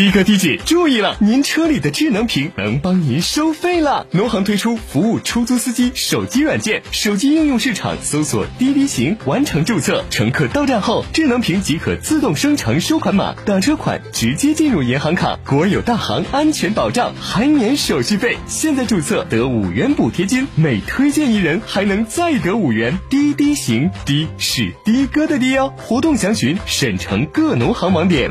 的哥、的姐注意了，您车里的智能屏能帮您收费了。农行推出服务出租司机手机软件，手机应用市场搜索滴滴行，完成注册。乘客到站后，智能屏即可自动生成收款码，打车款直接进入银行卡。国有大行安全保障，还免手续费。现在注册得五元补贴金，每推荐一人还能再得五元。滴滴行，滴是的哥的滴哦。活动详询省城各农行网点。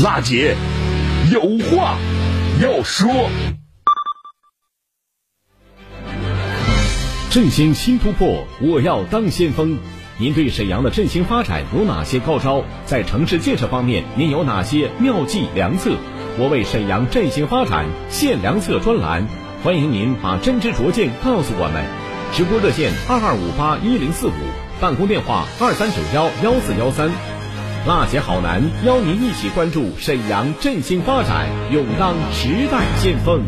娜姐有话要说。振兴新突破，我要当先锋。您对沈阳的振兴发展有哪些高招？在城市建设方面，您有哪些妙计良策？我为沈阳振兴发展献良策专栏，欢迎您把真知灼见告诉我们。直播热线二二五八一零四五，办公电话二三九幺幺四幺三。辣姐好男邀您一起关注沈阳振兴发展，勇当时代先锋。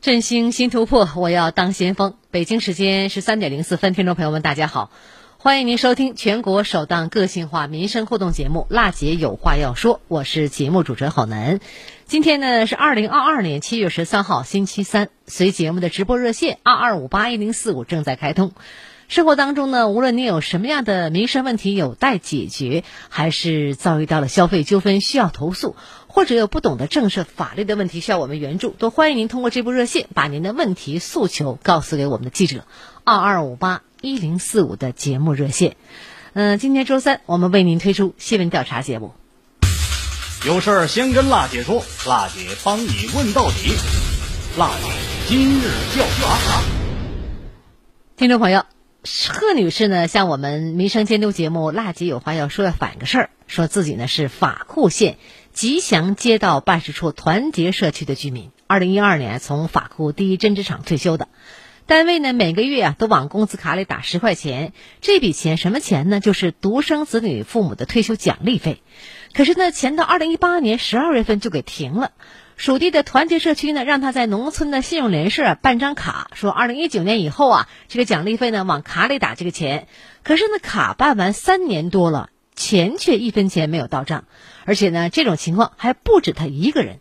振兴新突破，我要当先锋。北京时间十三点零四分，听众朋友们，大家好，欢迎您收听全国首档个性化民生互动节目《辣姐有话要说》，我是节目主持人郝楠。今天呢是二零二二年七月十三号，星期三。随节目的直播热线二二五八一零四五正在开通。生活当中呢，无论你有什么样的民生问题有待解决，还是遭遇到了消费纠纷需要投诉，或者有不懂得政策法律的问题需要我们援助，都欢迎您通过这部热线把您的问题诉求告诉给我们的记者，二二五八一零四五的节目热线。嗯，今天周三我们为您推出新闻调查节目。有事儿先跟辣姐说，辣姐帮你问到底。辣姐今日调查，听众朋友。贺女士呢，向我们民生监督节目《辣姐有话要说》要反个事儿，说自己呢是法库县吉祥街道办事处团结社区的居民，二零一二年从法库第一针织厂退休的。单位呢每个月啊都往工资卡里打十块钱，这笔钱什么钱呢？就是独生子女父母的退休奖励费。可是呢，钱到二零一八年十二月份就给停了。属地的团结社区呢，让他在农村的信用联社办张卡，说二零一九年以后啊，这个奖励费呢往卡里打这个钱。可是呢，卡办完三年多了，钱却一分钱没有到账，而且呢，这种情况还不止他一个人。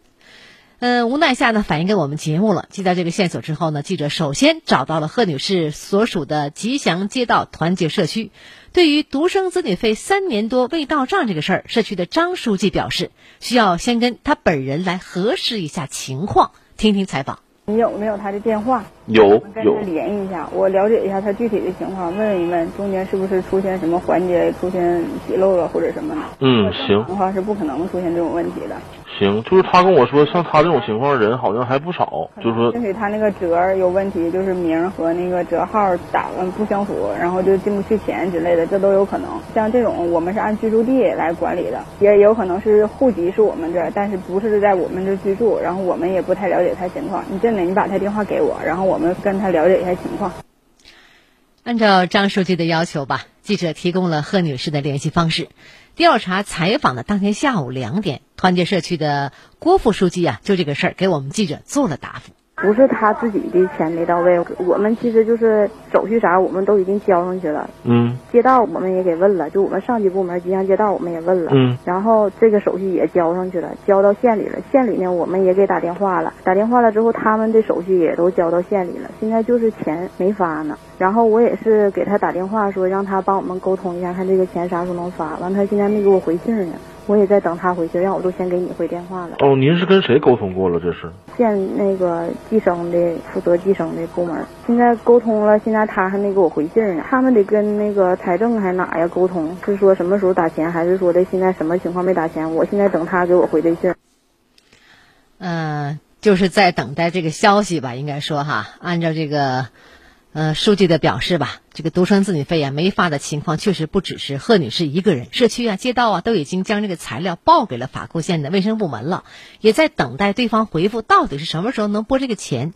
嗯，无奈下呢，反映给我们节目了。接到这个线索之后呢，记者首先找到了贺女士所属的吉祥街道团结社区。对于独生子女费三年多未到账这个事儿，社区的张书记表示，需要先跟他本人来核实一下情况。听听采访。你有没有他的电话？有跟他联系一下，我了解一下他具体的情况，问问一问中间是不是出现什么环节出现纰漏了或者什么的。嗯，行。的话是不可能出现这种问题的。行，就是他跟我说，像他这种情况人好像还不少，就是说，也许他那个折有问题，就是名和那个折号打了不相符，然后就进不去钱之类的，这都有可能。像这种我们是按居住地来管理的，也有可能是户籍是我们这儿，但是不是在我们这居住，然后我们也不太了解他情况。你真的，你把他电话给我，然后我们跟他了解一下情况。按照张书记的要求吧，记者提供了贺女士的联系方式。调查采访的当天下午两点，团结社区的郭副书记啊，就这个事儿给我们记者做了答复。不是他自己的钱没到位，我们其实就是手续啥我们都已经交上去了。嗯。街道我们也给问了，就我们上级部门吉祥街道我们也问了。嗯。然后这个手续也交上去了，交到县里了。县里呢，我们也给打电话了，打电话了之后，他们的手续也都交到县里了。现在就是钱没发呢。然后我也是给他打电话说，让他帮我们沟通一下，看这个钱啥时候能发。完，他现在没给我回信呢。我也在等他回去，让我都先给你回电话了。哦，您是跟谁沟通过了？这是县那个计生的负责计生的部门，现在沟通了，现在他还没给我回信呢。他们得跟那个财政还哪呀沟通，是说什么时候打钱，还是说的现在什么情况没打钱？我现在等他给我回的信。嗯，就是在等待这个消息吧，应该说哈，按照这个。呃，书记的表示吧，这个独生子女费啊没发的情况确实不只是贺女士一个人，社区啊、街道啊都已经将这个材料报给了法库县的卫生部门了，也在等待对方回复，到底是什么时候能拨这个钱。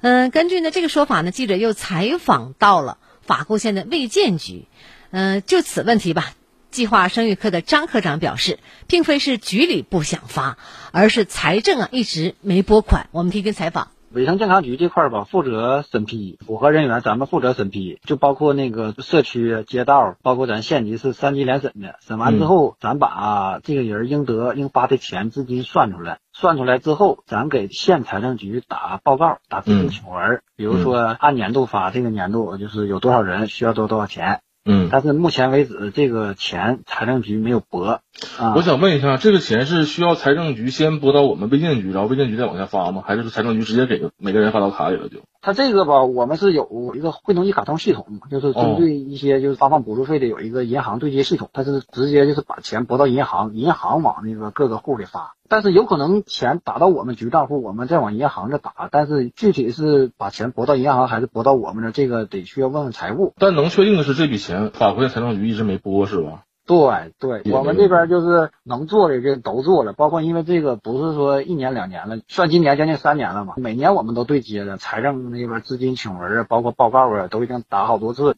嗯，根据呢这个说法呢，记者又采访到了法库县的卫健局，嗯，就此问题吧，计划生育科的张科长表示，并非是局里不想发，而是财政啊一直没拨款。我们听听采访。卫生健康局这块儿吧，负责审批符合人员，咱们负责审批，就包括那个社区、街道，包括咱县级是三级联审的。审完之后，咱把这个人应得应发的钱资金算出来，算出来之后，咱给县财政局打报告，打资金请文，比如说按年度发，这个年度就是有多少人需要多多少钱。嗯，但是目前为止，这个钱财政局没有拨。啊，我想问一下，这个钱是需要财政局先拨到我们卫健局，然后卫健局再往下发吗？还是说财政局直接给每个人发到卡里了就？他这个吧，我们是有一个汇农一卡通系统，就是针对一些就是发放补助费的有一个银行对接系统，它是直接就是把钱拨到银行，银行往那个各个户里发。但是有可能钱打到我们局账户，我们再往银行这打，但是具体是把钱拨到银行还是拨到我们这，这个得需要问问财务。但能确定的是，这笔钱法国的财政局一直没拨，是吧？对对，我们这边就是能做的这都做了，包括因为这个不是说一年两年了，算今年将近三年了嘛，每年我们都对接的财政那边资金请文啊，包括报告啊，都已经打好多次。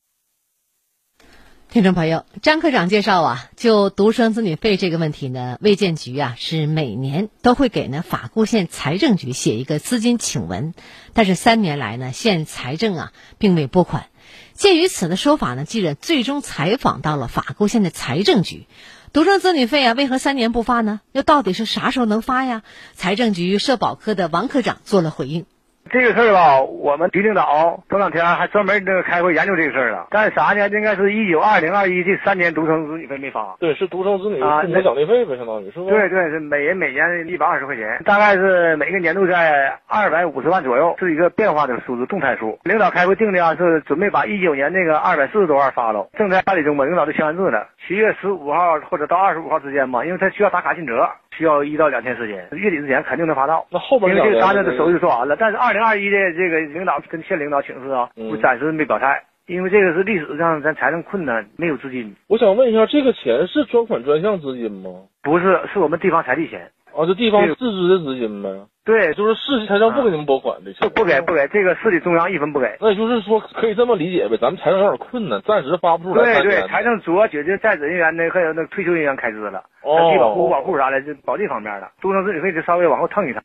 听众朋友，张科长介绍啊，就独生子女费这个问题呢，卫健局啊是每年都会给呢法固县财政局写一个资金请文，但是三年来呢，县财政啊并未拨款。鉴于此的说法呢，记者最终采访到了法固县的财政局，独生子女费啊，为何三年不发呢？又到底是啥时候能发呀？财政局社保科的王科长做了回应。这个事儿吧，我们局领导头两天还专门那个开会研究这个事儿了。干啥呢？应该是一九二零二一这三年独生子女费没发。对，是独生子女父母奖励费呗，相当于？对对，是每人每年一百二十块钱，大概是每个年度在二百五十万左右，是一个变化的数字，动态数。领导开会定的啊，是准备把一九年那个二百四十多万发了，正在办理中吧。领导都签完字了，七月十五号或者到二十五号之间吧，因为他需要打卡进折，需要一到两天时间，月底之前肯定能发到。那后边因为这个单子的手续做完了，但是二零二一的这个领导跟县领导请示啊，我暂时没表态。因为这个是历史上咱财政困难，没有资金。我想问一下，这个钱是专款专项资金吗？不是，是我们地方财力钱。啊，这地方自支的资金呗。对，就是市级财政不给你们拨款的钱。不给，不给，这个市里中央一分不给。那也就是说，可以这么理解呗，咱们财政有点困难，暂时发不出来。对对，财政主要解决在职人员的还有那退休人员开支了，哦，低保户、保户啥的，就保这方面的。终身子女费就稍微往后腾一腾。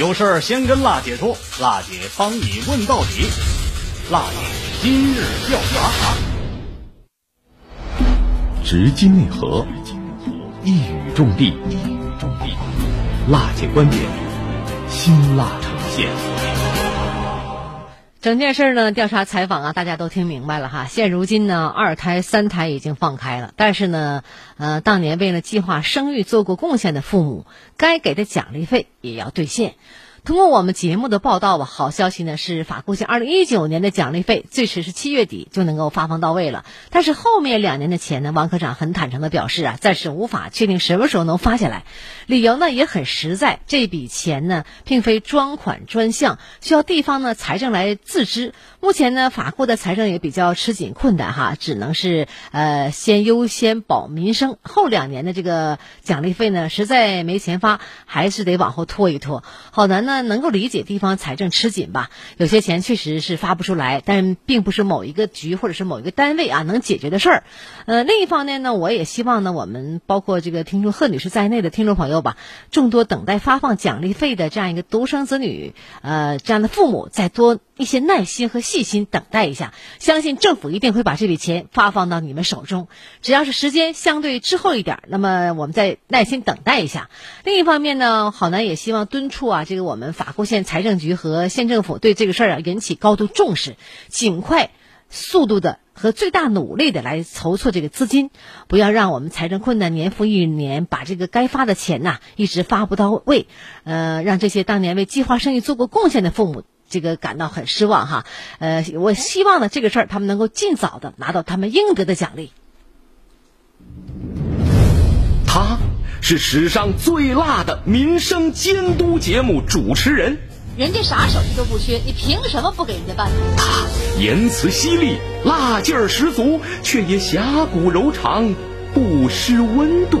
有事儿先跟辣姐说，辣姐帮你问到底。辣姐今日调查，直击内核，一语中的。辣姐观点，辛辣呈现。整件事呢，调查采访啊，大家都听明白了哈。现如今呢，二胎、三胎已经放开了，但是呢，呃，当年为了计划生育做过贡献的父母，该给的奖励费也要兑现。通过我们节目的报道吧，好消息呢是法库县二零一九年的奖励费最迟是七月底就能够发放到位了。但是后面两年的钱呢，王科长很坦诚的表示啊，暂时无法确定什么时候能发下来。理由呢也很实在，这笔钱呢并非专款专项，需要地方呢财政来自支。目前呢法库的财政也比较吃紧困难哈，只能是呃先优先保民生，后两年的这个奖励费呢实在没钱发，还是得往后拖一拖。好难呢。能够理解地方财政吃紧吧？有些钱确实是发不出来，但并不是某一个局或者是某一个单位啊能解决的事儿。呃，另一方面呢，我也希望呢，我们包括这个听众贺女士在内的听众朋友吧，众多等待发放奖励费的这样一个独生子女，呃，这样的父母再多一些耐心和细心等待一下，相信政府一定会把这笔钱发放到你们手中。只要是时间相对滞后一点，那么我们再耐心等待一下。另一方面呢，好男也希望敦促啊，这个我们。法库县财政局和县政府对这个事儿啊引起高度重视，尽快、速度的和最大努力的来筹措这个资金，不要让我们财政困难年复一年，把这个该发的钱呐一直发不到位，呃，让这些当年为计划生育做过贡献的父母这个感到很失望哈。呃，我希望呢这个事儿他们能够尽早的拿到他们应得的奖励。他。是史上最辣的民生监督节目主持人，人家啥手艺都不缺，你凭什么不给人家办？他言辞犀利，辣劲儿十足，却也侠骨柔肠，不失温度。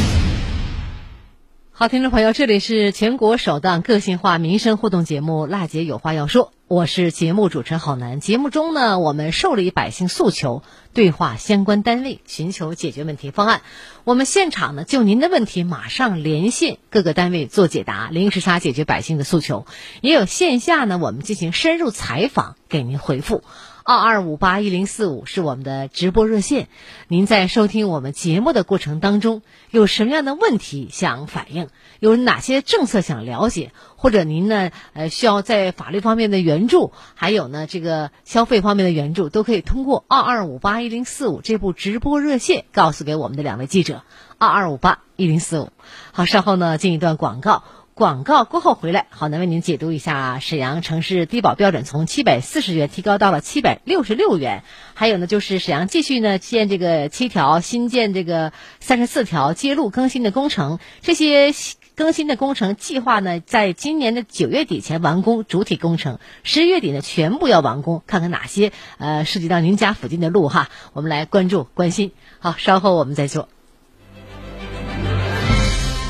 好，听众朋友，这里是全国首档个性化民生互动节目《辣姐有话要说》。我是节目主持人郝楠。节目中呢，我们受理百姓诉求，对话相关单位，寻求解决问题方案。我们现场呢，就您的问题马上连线各个单位做解答，临时差解决百姓的诉求。也有线下呢，我们进行深入采访，给您回复。二二五八一零四五是我们的直播热线。您在收听我们节目的过程当中，有什么样的问题想反映？有哪些政策想了解？或者您呢，呃，需要在法律方面的援助，还有呢，这个消费方面的援助，都可以通过二二五八一零四五这部直播热线告诉给我们的两位记者。二二五八一零四五。好，稍后呢，进一段广告。广告过后回来，好，能为您解读一下沈阳城市低保标准从七百四十元提高到了七百六十六元。还有呢，就是沈阳继续呢建这个七条，新建这个三十四条街路更新的工程，这些。更新的工程计划呢，在今年的九月底前完工主体工程，十一月底呢全部要完工。看看哪些呃涉及到您家附近的路哈，我们来关注关心。好，稍后我们再做。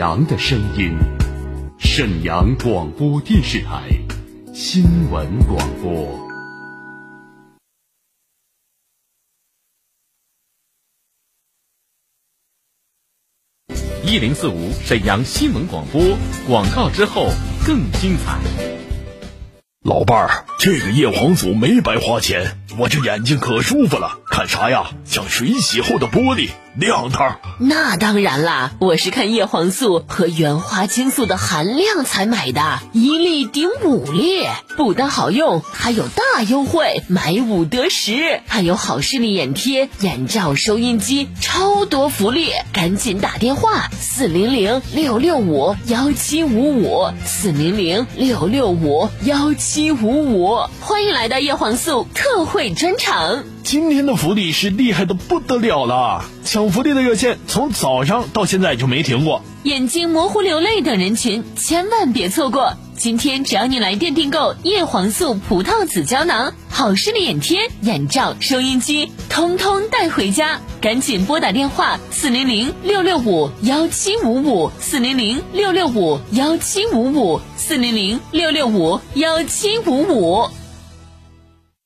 阳的声音，沈阳广播电视台。新闻广播。一零四五沈阳新闻广播广告之后更精彩。老伴儿，这个叶黄素没白花钱，我这眼睛可舒服了，看啥呀？像水洗后的玻璃，亮堂。那当然啦，我是看叶黄素和原花青素的含量才买的，一粒顶五粒，不单好用，还有大优惠，买五得十，还有好视力眼贴、眼罩、收音机，超多福利，赶紧打电话四零零六六五幺七五五四零零六六五幺七五五，欢迎来到叶黄素特惠专场。今天的福利是厉害的不得了了，抢福利的热线从早上到现在就没停过。眼睛模糊流泪等人群千万别错过！今天只要你来电订购叶黄素葡萄籽胶囊、好视力眼贴、眼罩、收音机，通通带回家。赶紧拨打电话四零零六六五幺七五五四零零六六五幺七五五四零零六六五幺七五五。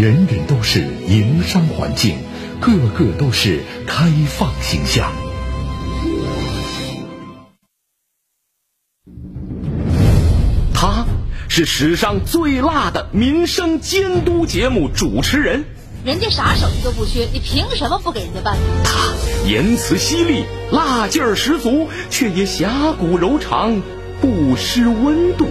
人人都是营商环境，个个都是开放形象。他是史上最辣的民生监督节目主持人。人家啥手艺都不缺，你凭什么不给人家办？他言辞犀利，辣劲儿十足，却也侠骨柔肠，不失温度。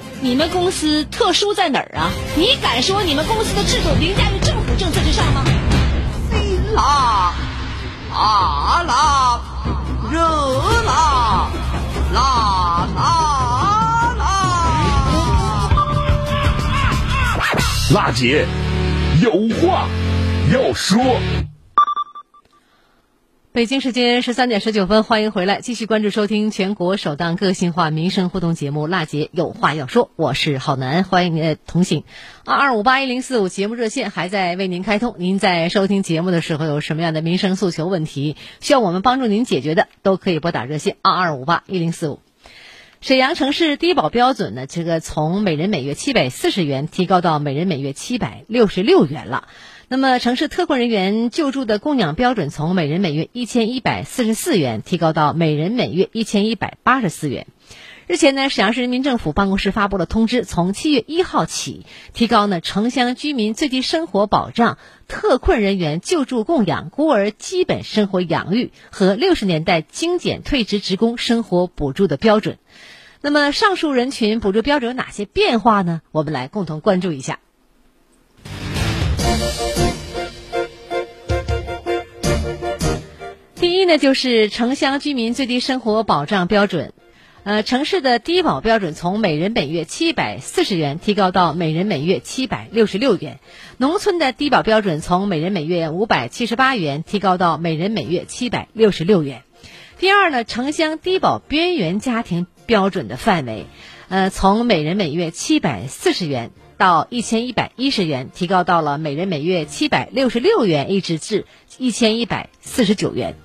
你们公司特殊在哪儿啊？你敢说你们公司的制度凌驾于政府政策之上吗？辛辣、麻辣、热辣、辣辣辣！辣姐有话要说。北京时间十三点十九分，欢迎回来，继续关注收听全国首档个性化民生互动节目《辣姐有话要说》，我是郝楠，欢迎您的同行。二二五八一零四五节目热线还在为您开通，您在收听节目的时候有什么样的民生诉求问题需要我们帮助您解决的，都可以拨打热线二二五八一零四五。沈阳城市低保标准呢，这个从每人每月七百四十元提高到每人每月七百六十六元了。那么，城市特困人员救助的供养标准从每人每月一千一百四十四元提高到每人每月一千一百八十四元。日前呢，沈阳市人民政府办公室发布了通知，从七月一号起，提高呢城乡居民最低生活保障、特困人员救助供养、孤儿基本生活养育和六十年代精简退职职工生活补助的标准。那么，上述人群补助标准有哪些变化呢？我们来共同关注一下。呢，就是城乡居民最低生活保障标准，呃，城市的低保标准从每人每月七百四十元提高到每人每月七百六十六元，农村的低保标准从每人每月五百七十八元提高到每人每月七百六十六元。第二呢，城乡低保边缘家庭标准的范围，呃，从每人每月七百四十元到一千一百一十元，提高到了每人每月七百六十六元，一直至一千一百四十九元。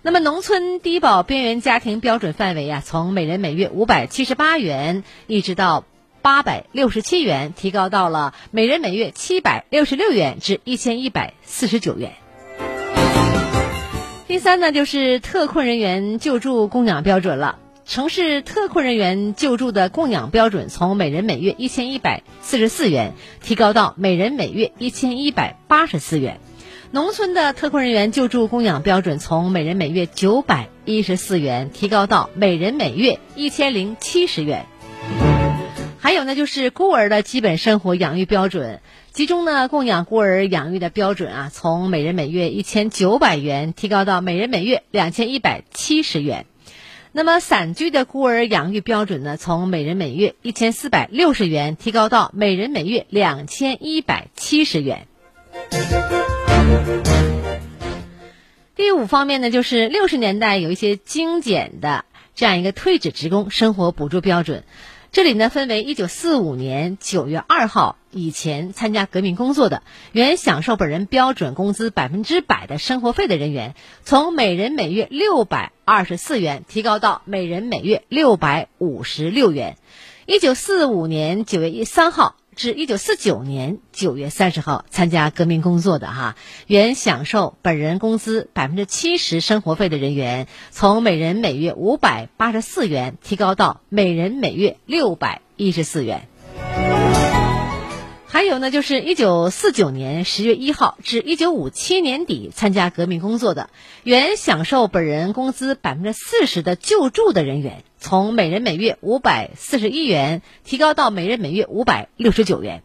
那么，农村低保边缘家庭标准范围啊，从每人每月五百七十八元一直到八百六十七元，提高到了每人每月七百六十六元至一千一百四十九元。第三呢，就是特困人员救助供养标准了。城市特困人员救助的供养标准从每人每月一千一百四十四元提高到每人每月一千一百八十四元。农村的特困人员救助供养标准从每人每月九百一十四元提高到每人每月一千零七十元。还有呢，就是孤儿的基本生活养育标准。其中呢，供养孤儿养育的标准啊，从每人每月一千九百元提高到每人每月两千一百七十元。那么，散居的孤儿养育标准呢，从每人每月一千四百六十元提高到每人每月两千一百七十元。第五方面呢，就是六十年代有一些精简的这样一个退职职工生活补助标准。这里呢，分为一九四五年九月二号以前参加革命工作的，原享受本人标准工资百分之百的生活费的人员，从每人每月六百二十四元提高到每人每月六百五十六元。一九四五年九月一三号。至一九四九年九月三十号参加革命工作的哈，原享受本人工资百分之七十生活费的人员，从每人每月五百八十四元提高到每人每月六百一十四元。还有呢，就是一九四九年十月一号至一九五七年底参加革命工作的，原享受本人工资百分之四十的救助的人员，从每人每月五百四十一元提高到每人每月五百六十九元。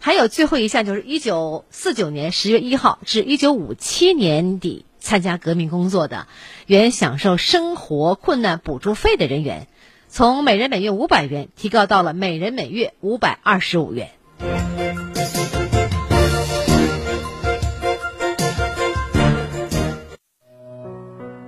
还有最后一项，就是一九四九年十月一号至一九五七年底参加革命工作的，原享受生活困难补助费的人员，从每人每月五百元提高到了每人每月五百二十五元。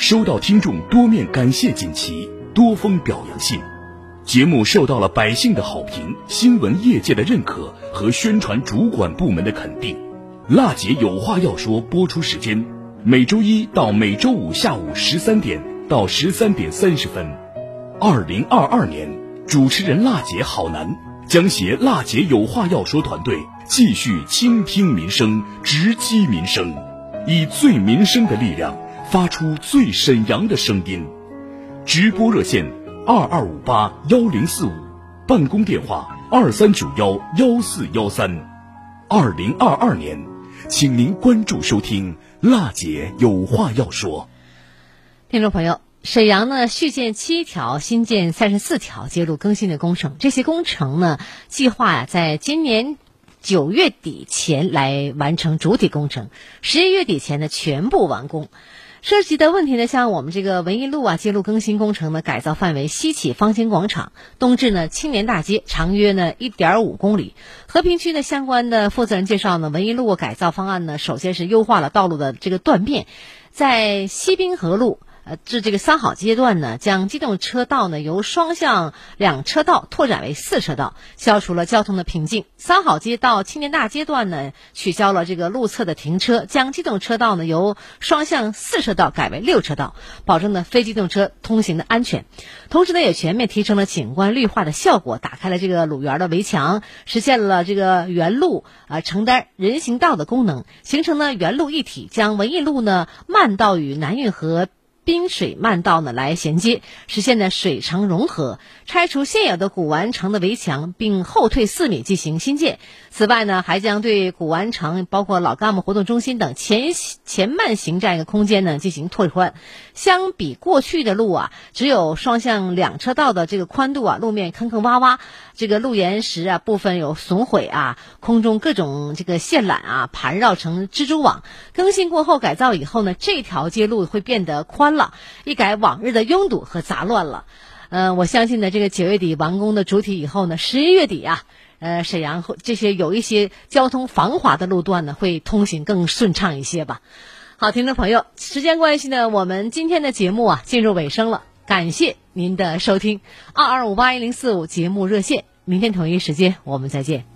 收到听众多面感谢锦旗、多封表扬信。节目受到了百姓的好评、新闻业界的认可和宣传主管部门的肯定。辣姐有话要说，播出时间每周一到每周五下午十三点到十三点三十分。二零二二年，主持人辣姐好男将携辣姐有话要说团队继续倾听民生、直击民生，以最民生的力量发出最沈阳的声音。直播热线。二二五八幺零四五，办公电话二三九幺幺四幺三。二零二二年，请您关注收听，辣姐有话要说。听众朋友，沈阳呢续建七条，新建三十四条接路更新的工程，这些工程呢计划呀在今年九月底前来完成主体工程，十一月底前呢全部完工。涉及的问题呢，像我们这个文艺路啊，街路更新工程的，改造范围西起方兴广场，东至呢青年大街，长约呢一点五公里。和平区的相关的负责人介绍呢，文艺路改造方案呢，首先是优化了道路的这个断面，在西滨河路。呃，至这个三好阶段呢，将机动车道呢由双向两车道拓展为四车道，消除了交通的瓶颈。三好街到青年大街段呢，取消了这个路侧的停车，将机动车道呢由双向四车道改为六车道，保证呢非机动车通行的安全。同时呢，也全面提升了景观绿化的效果，打开了这个鲁园的围墙，实现了这个原路啊承担人行道的功能，形成呢原路一体，将文艺路呢慢道与南运河。滨水慢道呢来衔接，实现呢水城融合，拆除现有的古玩城的围墙，并后退四米进行新建。此外呢，还将对古玩城包括老干部活动中心等前前慢行这样一个空间呢进行拓宽。相比过去的路啊，只有双向两车道的这个宽度啊，路面坑坑洼洼，这个路岩石啊部分有损毁啊，空中各种这个线缆啊盘绕成蜘蛛网。更新过后改造以后呢，这条街路会变得宽了，一改往日的拥堵和杂乱了。嗯，我相信呢，这个九月底完工的主体以后呢，十一月底啊。呃，沈阳这些有一些交通繁华的路段呢，会通行更顺畅一些吧。好，听众朋友，时间关系呢，我们今天的节目啊进入尾声了，感谢您的收听。二二五八一零四五节目热线，明天同一时间我们再见。